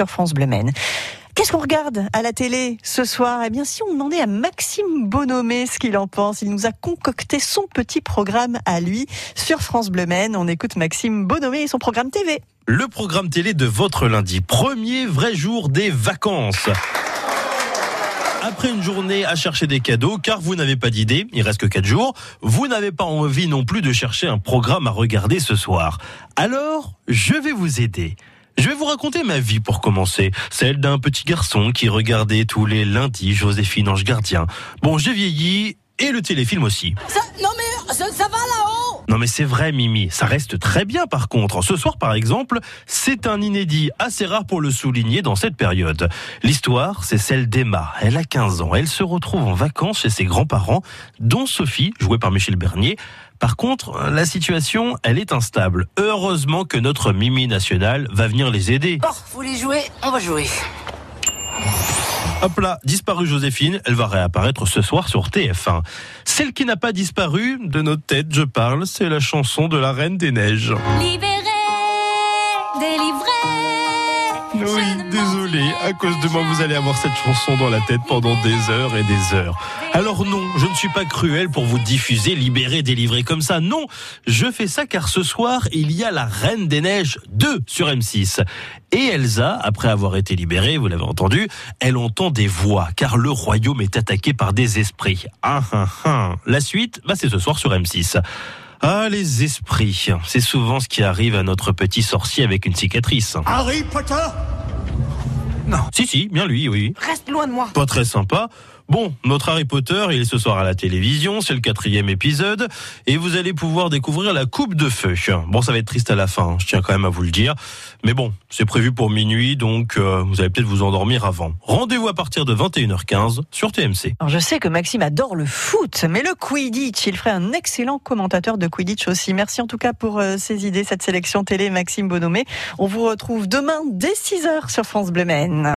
sur France Bleu Maine. Qu'est-ce qu'on regarde à la télé ce soir? Eh bien, si on demandait à Maxime Bonomé ce qu'il en pense, il nous a concocté son petit programme à lui sur France Bleu Maine. On écoute Maxime Bonomé et son programme TV. Le programme télé de votre lundi, premier vrai jour des vacances. Après une journée à chercher des cadeaux, car vous n'avez pas d'idée, il reste que 4 jours, vous n'avez pas envie non plus de chercher un programme à regarder ce soir. Alors, je vais vous aider. Je vais vous raconter ma vie pour commencer, celle d'un petit garçon qui regardait tous les lundis Joséphine Ange Gardien. Bon, j'ai vieilli et le téléfilm aussi. Non mais ça, ça va là-haut Non mais c'est vrai Mimi, ça reste très bien par contre. Ce soir par exemple, c'est un inédit assez rare pour le souligner dans cette période. L'histoire, c'est celle d'Emma. Elle a 15 ans, elle se retrouve en vacances chez ses grands-parents, dont Sophie, jouée par Michel Bernier. Par contre, la situation, elle est instable. Heureusement que notre Mimi nationale va venir les aider. Bon, vous voulez jouer? On va jouer. Hop là, disparue Joséphine, elle va réapparaître ce soir sur TF1. Celle qui n'a pas disparu, de notre tête je parle, c'est la chanson de la Reine des Neiges. À cause de moi vous allez avoir cette chanson dans la tête pendant des heures et des heures. Alors non, je ne suis pas cruel pour vous diffuser, libérer, délivrer comme ça. Non, je fais ça car ce soir, il y a la Reine des Neiges 2 sur M6. Et Elsa, après avoir été libérée, vous l'avez entendu, elle entend des voix car le royaume est attaqué par des esprits. Ah, ah, ah. La suite, bah, c'est ce soir sur M6. Ah, les esprits, c'est souvent ce qui arrive à notre petit sorcier avec une cicatrice. Harry Potter Si, si, bien lui, oui. Reste loin de moi. Pas très sympa. Bon, notre Harry Potter, il est ce soir à la télévision, c'est le quatrième épisode, et vous allez pouvoir découvrir la coupe de feu. Bon, ça va être triste à la fin, je tiens quand même à vous le dire, mais bon, c'est prévu pour minuit, donc euh, vous allez peut-être vous endormir avant. Rendez-vous à partir de 21h15 sur TMC. Je sais que Maxime adore le foot, mais le Quidditch, il ferait un excellent commentateur de Quidditch aussi. Merci en tout cas pour euh, ces idées, cette sélection télé, Maxime Bonomé. On vous retrouve demain dès 6h sur France Bleu Maine.